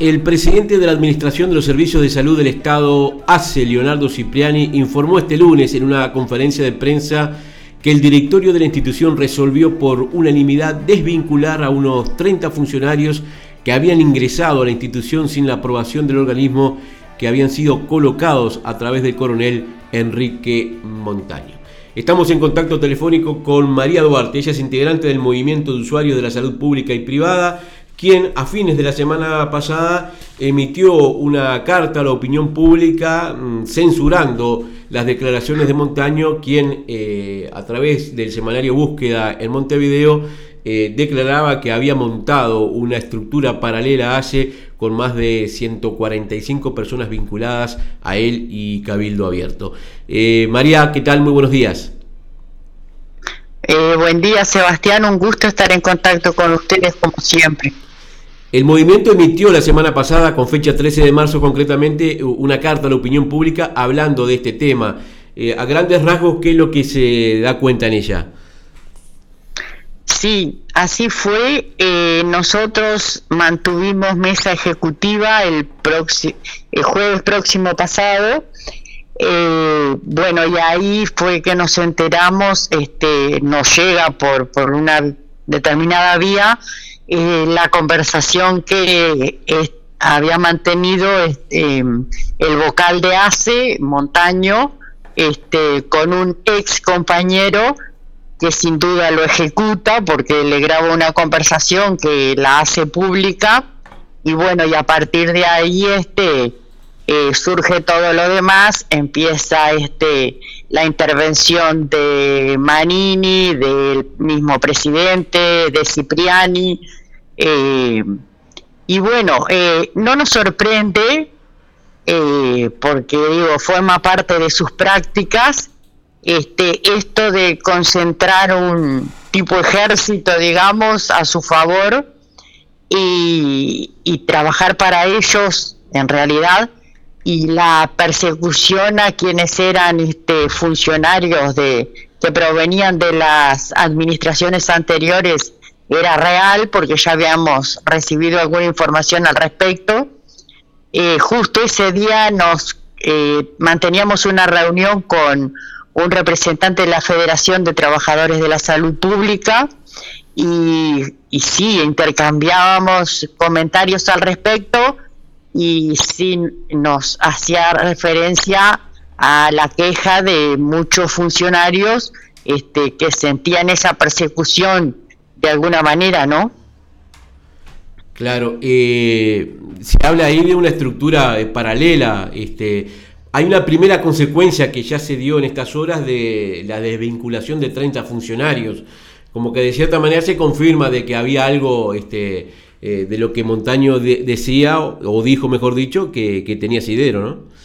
El presidente de la Administración de los Servicios de Salud del Estado, ACE, Leonardo Cipriani, informó este lunes en una conferencia de prensa que el directorio de la institución resolvió por unanimidad desvincular a unos 30 funcionarios que habían ingresado a la institución sin la aprobación del organismo que habían sido colocados a través del coronel Enrique Montaño. Estamos en contacto telefónico con María Duarte, ella es integrante del Movimiento de Usuarios de la Salud Pública y Privada quien a fines de la semana pasada emitió una carta a la opinión pública mm, censurando las declaraciones de Montaño, quien eh, a través del semanario Búsqueda en Montevideo eh, declaraba que había montado una estructura paralela a ACE con más de 145 personas vinculadas a él y Cabildo Abierto. Eh, María, ¿qué tal? Muy buenos días. buen día, Sebastián. Un gusto estar en contacto con ustedes como siempre. El movimiento emitió la semana pasada, con fecha 13 de marzo concretamente, una carta a la opinión pública hablando de este tema. Eh, a grandes rasgos, ¿qué es lo que se da cuenta en ella? Sí, así fue. Eh, nosotros mantuvimos mesa ejecutiva el, el jueves próximo pasado. Eh, bueno, y ahí fue que nos enteramos, este, nos llega por, por una determinada vía eh, la conversación que había mantenido este, el vocal de ACE, Montaño, este, con un ex compañero que sin duda lo ejecuta porque le graba una conversación que la hace pública. Y bueno, y a partir de ahí este eh, surge todo lo demás, empieza este la intervención de Manini, del mismo presidente, de Cipriani, eh, y bueno, eh, no nos sorprende, eh, porque digo, forma parte de sus prácticas, este, esto de concentrar un tipo ejército, digamos, a su favor y, y trabajar para ellos, en realidad, y la persecución a quienes eran este, funcionarios de, que provenían de las administraciones anteriores era real porque ya habíamos recibido alguna información al respecto. Eh, justo ese día nos eh, manteníamos una reunión con un representante de la Federación de Trabajadores de la Salud Pública y, y sí, intercambiábamos comentarios al respecto y sí nos hacía referencia a la queja de muchos funcionarios este, que sentían esa persecución de alguna manera, ¿no? Claro, eh, se habla ahí de una estructura eh, paralela. Este, hay una primera consecuencia que ya se dio en estas horas de la desvinculación de 30 funcionarios. Como que de cierta manera se confirma de que había algo este, eh, de lo que Montaño decía, o, dijo, mejor dicho, que, que tenía Sidero, ¿no?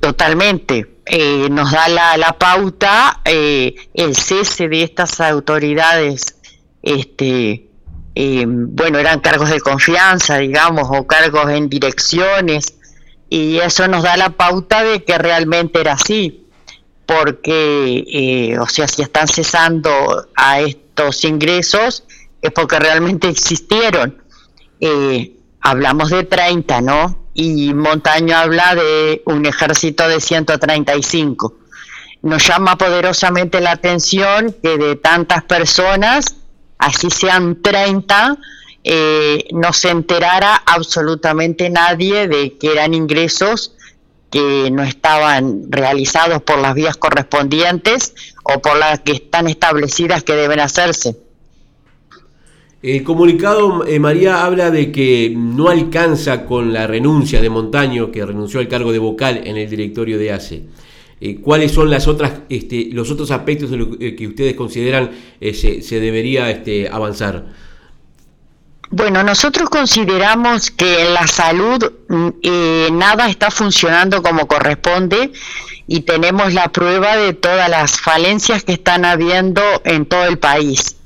totalmente. Eh, nos da la, la pauta eh, el cese de estas autoridades, este, eh, bueno, eran cargos de confianza, digamos, o cargos en direcciones, y eso nos da la pauta de que realmente era así, porque, o sea, si están cesando a estos ingresos, es porque realmente existieron. hablamos de 30, ¿no? Y Montaño habla de un ejército de 135. Nos llama poderosamente la atención que de tantas personas, así sean 30, eh, no se enterara absolutamente nadie de que eran ingresos que no estaban realizados por las vías correspondientes o por las que están establecidas que deben hacerse. El comunicado, eh, María, habla de que no alcanza con la renuncia de Montaño, que renunció al cargo de vocal en el directorio de ACE. Eh, ¿Cuáles son las otras, este, los otros aspectos eh, que ustedes consideran se, debería este, avanzar? Bueno, nosotros consideramos que en la salud mm, nada está funcionando como corresponde y tenemos la prueba de todas las falencias que están habiendo en todo el país.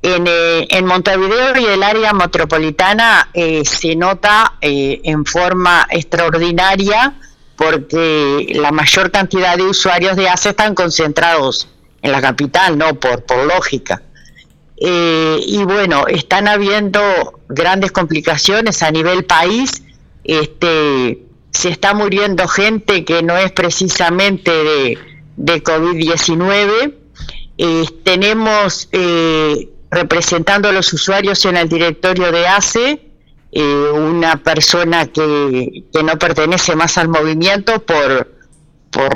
Eh, en, Montevideo y el área metropolitana eh, se nota eh, en forma extraordinaria porque la mayor cantidad de usuarios de ACE están concentrados en la capital, ¿no? Por, lógica. eh, y bueno, están habiendo grandes complicaciones a nivel país. Este, se está muriendo gente que no es precisamente de, de COVID-19. tenemos eh, representando a los usuarios en el directorio de ACE eh, una persona que, que, no pertenece más al movimiento por, por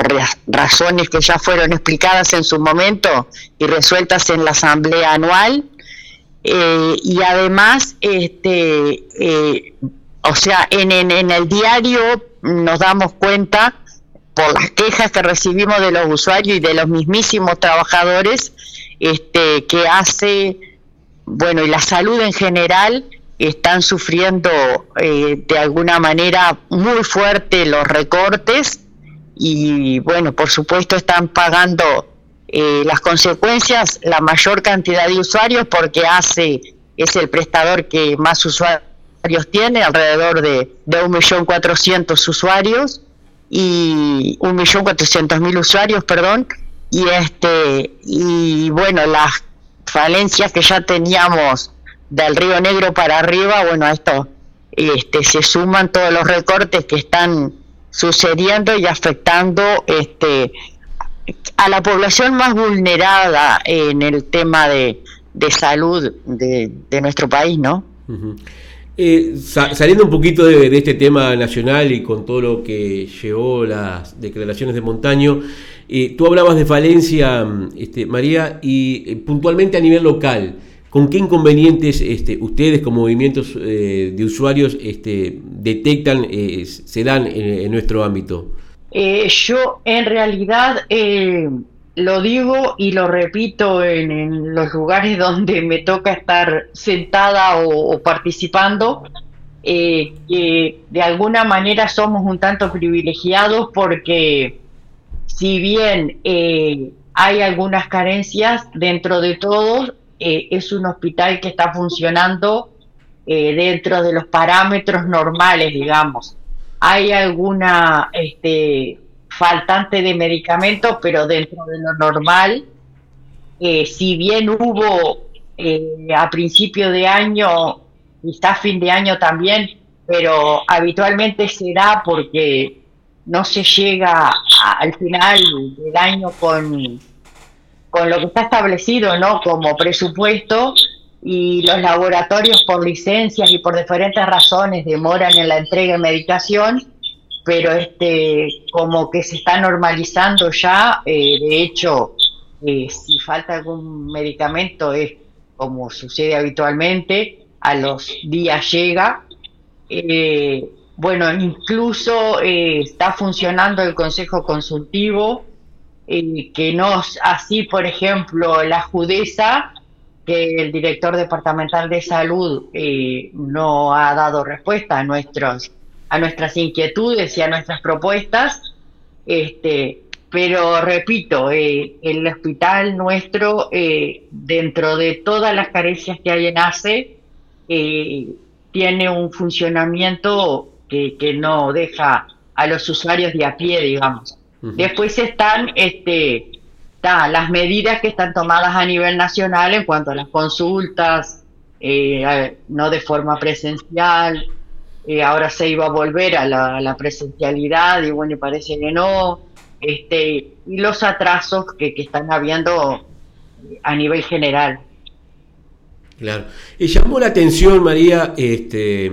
razones que ya fueron explicadas en su momento y resueltas en la asamblea anual. Eh, y además, este, eh, o sea, en, en, el diario nos damos cuenta por las quejas que recibimos de los usuarios y de los mismísimos trabajadores, este, que hace, bueno, y la salud en general están sufriendo eh, de alguna manera muy fuerte los recortes y bueno, por supuesto están pagando eh, las consecuencias la mayor cantidad de usuarios porque hace es el prestador que más usuarios tiene, alrededor de, de 1.400.000 usuarios y 1.400.000 usuarios, perdón, y este y bueno, las falencias que ya teníamos del Río Negro para arriba, bueno, a esto este, se suman todos los recortes que están sucediendo y afectando este, a la población más vulnerada en el tema de, de salud de, de, nuestro país, ¿no? eh, saliendo un poquito de, este tema nacional y con todo lo que llevó las declaraciones de Montaño, eh, tú hablabas de falencia, este, María, y eh, puntualmente a nivel local. ¿Con qué inconvenientes este, ustedes como movimientos eh, de usuarios este, detectan, se dan en, nuestro ámbito? Yo en realidad lo digo y lo repito en, los lugares donde me toca estar sentada o, participando, que de alguna manera somos un tanto privilegiados porque si bien hay algunas carencias dentro de todos, eh, es un hospital que está funcionando eh, dentro de los parámetros normales, digamos. Hay alguna este, faltante de medicamentos, pero dentro de lo normal, eh, si bien hubo a principio de año, quizás fin de año también, pero habitualmente se da porque no se llega al final del año con con lo que está establecido ¿no? como presupuesto y los laboratorios por licencias y por diferentes razones demoran en la entrega de medicación, pero este como que se está normalizando ya, eh, de hecho, eh, si falta algún medicamento es como sucede habitualmente, a los días llega. Eh, bueno, incluso está funcionando el Consejo Consultivo, eh, que no así, por ejemplo, la Judeza, que el director departamental de salud eh, no ha dado respuesta a nuestros a nuestras inquietudes y a nuestras propuestas, este, pero repito, eh, el hospital nuestro, dentro de todas las carencias que hay en ACE, tiene un funcionamiento que, que no deja a los usuarios de a pie, digamos. Después están este, las medidas que están tomadas a nivel nacional en cuanto a las consultas, eh, no de forma presencial, eh, ahora se iba a volver a la, presencialidad y bueno, parece que no, este, y los atrasos que, que están habiendo a nivel general. Claro. Y llamó la atención, María, este,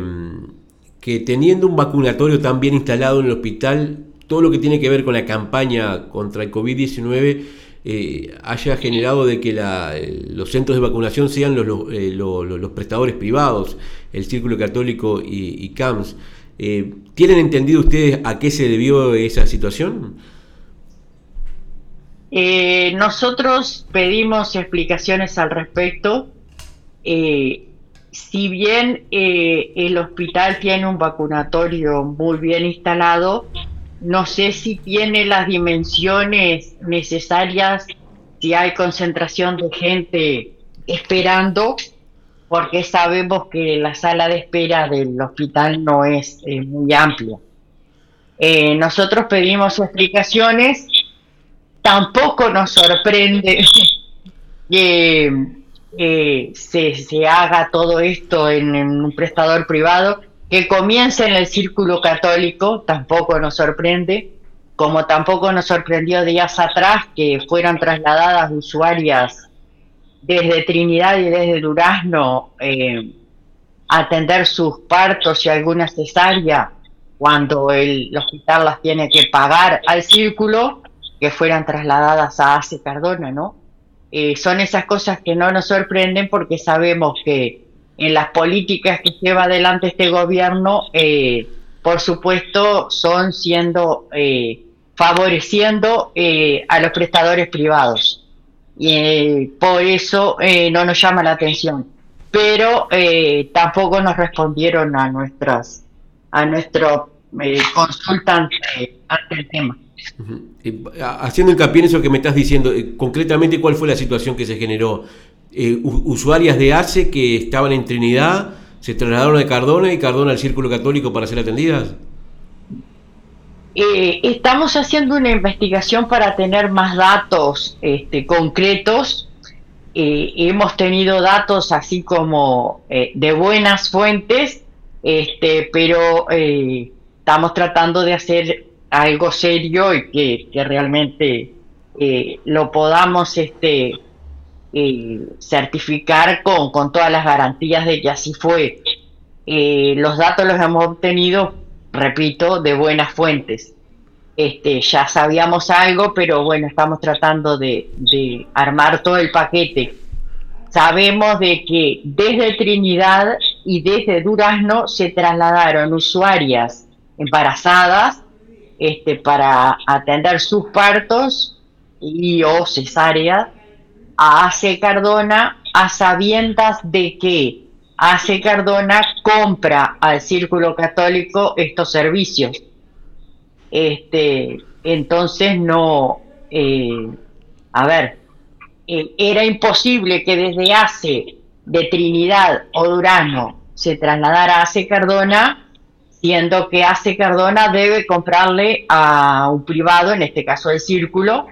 teniendo un vacunatorio tan bien instalado en el hospital, todo lo que tiene que ver con la campaña contra el COVID-19 eh, haya generado de que los centros de vacunación sean eh, los, prestadores privados, el Círculo Católico y, CAMS. Eh, ¿Tienen entendido ustedes a qué se debió esa situación? nosotros pedimos explicaciones al respecto. Si bien el hospital tiene un vacunatorio muy bien instalado, no sé si tiene las dimensiones necesarias, si hay concentración de gente esperando, porque sabemos que la sala de espera del hospital no es eh, muy amplia. Eh, nosotros pedimos explicaciones, tampoco nos sorprende que eh, se, se, haga todo esto en, un prestador privado, que comience en el círculo católico, tampoco nos sorprende, como tampoco nos sorprendió días atrás que fueron trasladadas usuarias desde Trinidad y desde Durazno eh, a atender sus partos y alguna cesárea cuando el, hospital las tiene que pagar al círculo, que fueran trasladadas a ACE Cardona, ¿no? Eh, son esas cosas que no nos sorprenden porque sabemos que en las políticas que lleva adelante este gobierno, eh, por supuesto, son siendo eh, favoreciendo a los prestadores privados. Y por eso no nos llama la atención. Pero tampoco nos respondieron a nuestras a nuestro consulta ante el tema. Haciendo hincapié en eso que me estás diciendo, eh, concretamente, ¿cuál fue la situación que se generó? Eh, usuarias de ACE que estaban en Trinidad se trasladaron a Cardona y Cardona al Círculo Católico para ser atendidas. Eh, estamos haciendo una investigación para tener más datos este, concretos. hemos tenido datos así como de buenas fuentes, este, pero estamos tratando de hacer algo serio y que, realmente eh, lo podamos este eh, certificar con, con, todas las garantías de que así fue. Eh, los datos los hemos obtenido, repito, de buenas fuentes. Este, ya sabíamos algo, pero bueno, estamos tratando de, de armar todo el paquete. Sabemos de que desde Trinidad y desde Durazno se trasladaron usuarias embarazadas este, para atender sus partos y o cesáreas a AC Cardona a sabiendas de que AC Cardona compra al Círculo Católico estos servicios. Este, entonces no, eh, a ver, eh, era imposible que desde ACE de Trinidad o Durano se trasladara a AC Cardona siendo que hace Cardona debe comprarle a un privado, en este caso el Círculo,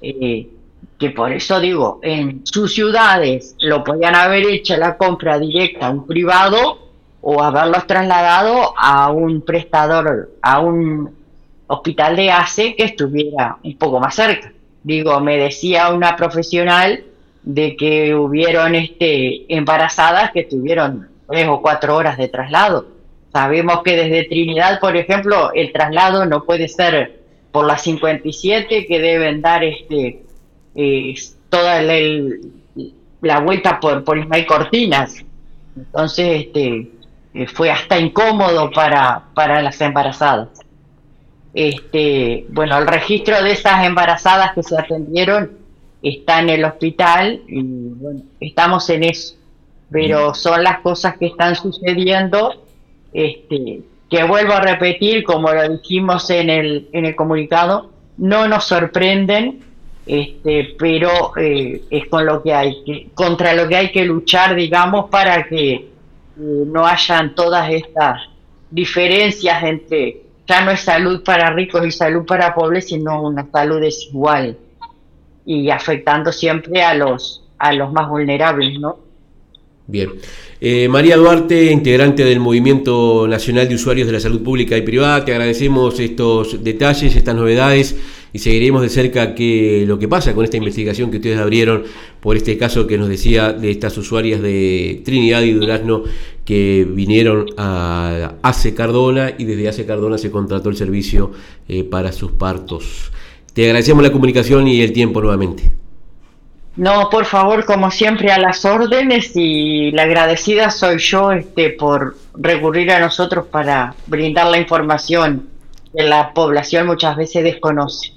eh, que por eso digo, en sus ciudades lo podían haber hecho la compra directa a un privado o haberlos trasladado a un prestador, a un hospital de ACE que estuviera un poco más cerca. Digo, me decía una profesional de que hubieron este, embarazadas que tuvieron tres o cuatro horas de traslado Sabemos que desde Trinidad, por ejemplo, el traslado no puede ser por las 57 que deben dar este eh, toda la, vuelta por, por Ismael Cortinas. Entonces, este eh, fue hasta incómodo para, para las embarazadas. Este, bueno, el registro de esas embarazadas que se atendieron está en el hospital y bueno, estamos en eso. Pero son las cosas que están sucediendo este, que vuelvo a repetir, como lo dijimos en el, en el comunicado, no nos sorprenden, este, pero eh, es con lo que hay que, contra lo que hay que luchar, digamos, para que eh, no hayan todas estas diferencias entre ya no es salud para ricos y salud para pobres, sino una salud desigual y afectando siempre a los a los más vulnerables, ¿no? Bien. Eh, María Duarte, integrante del Movimiento Nacional de Usuarios de la Salud Pública y Privada, te agradecemos estos detalles, estas novedades y seguiremos de cerca qué lo que pasa con esta investigación que ustedes abrieron por este caso que nos decía de estas usuarias de Trinidad y Durazno que vinieron a ACE Cardona y desde ACE Cardona se contrató el servicio eh, para sus partos. Te agradecemos la comunicación y el tiempo nuevamente. No, por favor, como siempre, a las órdenes y la agradecida soy yo este, por recurrir a nosotros para brindar la información que la población muchas veces desconoce.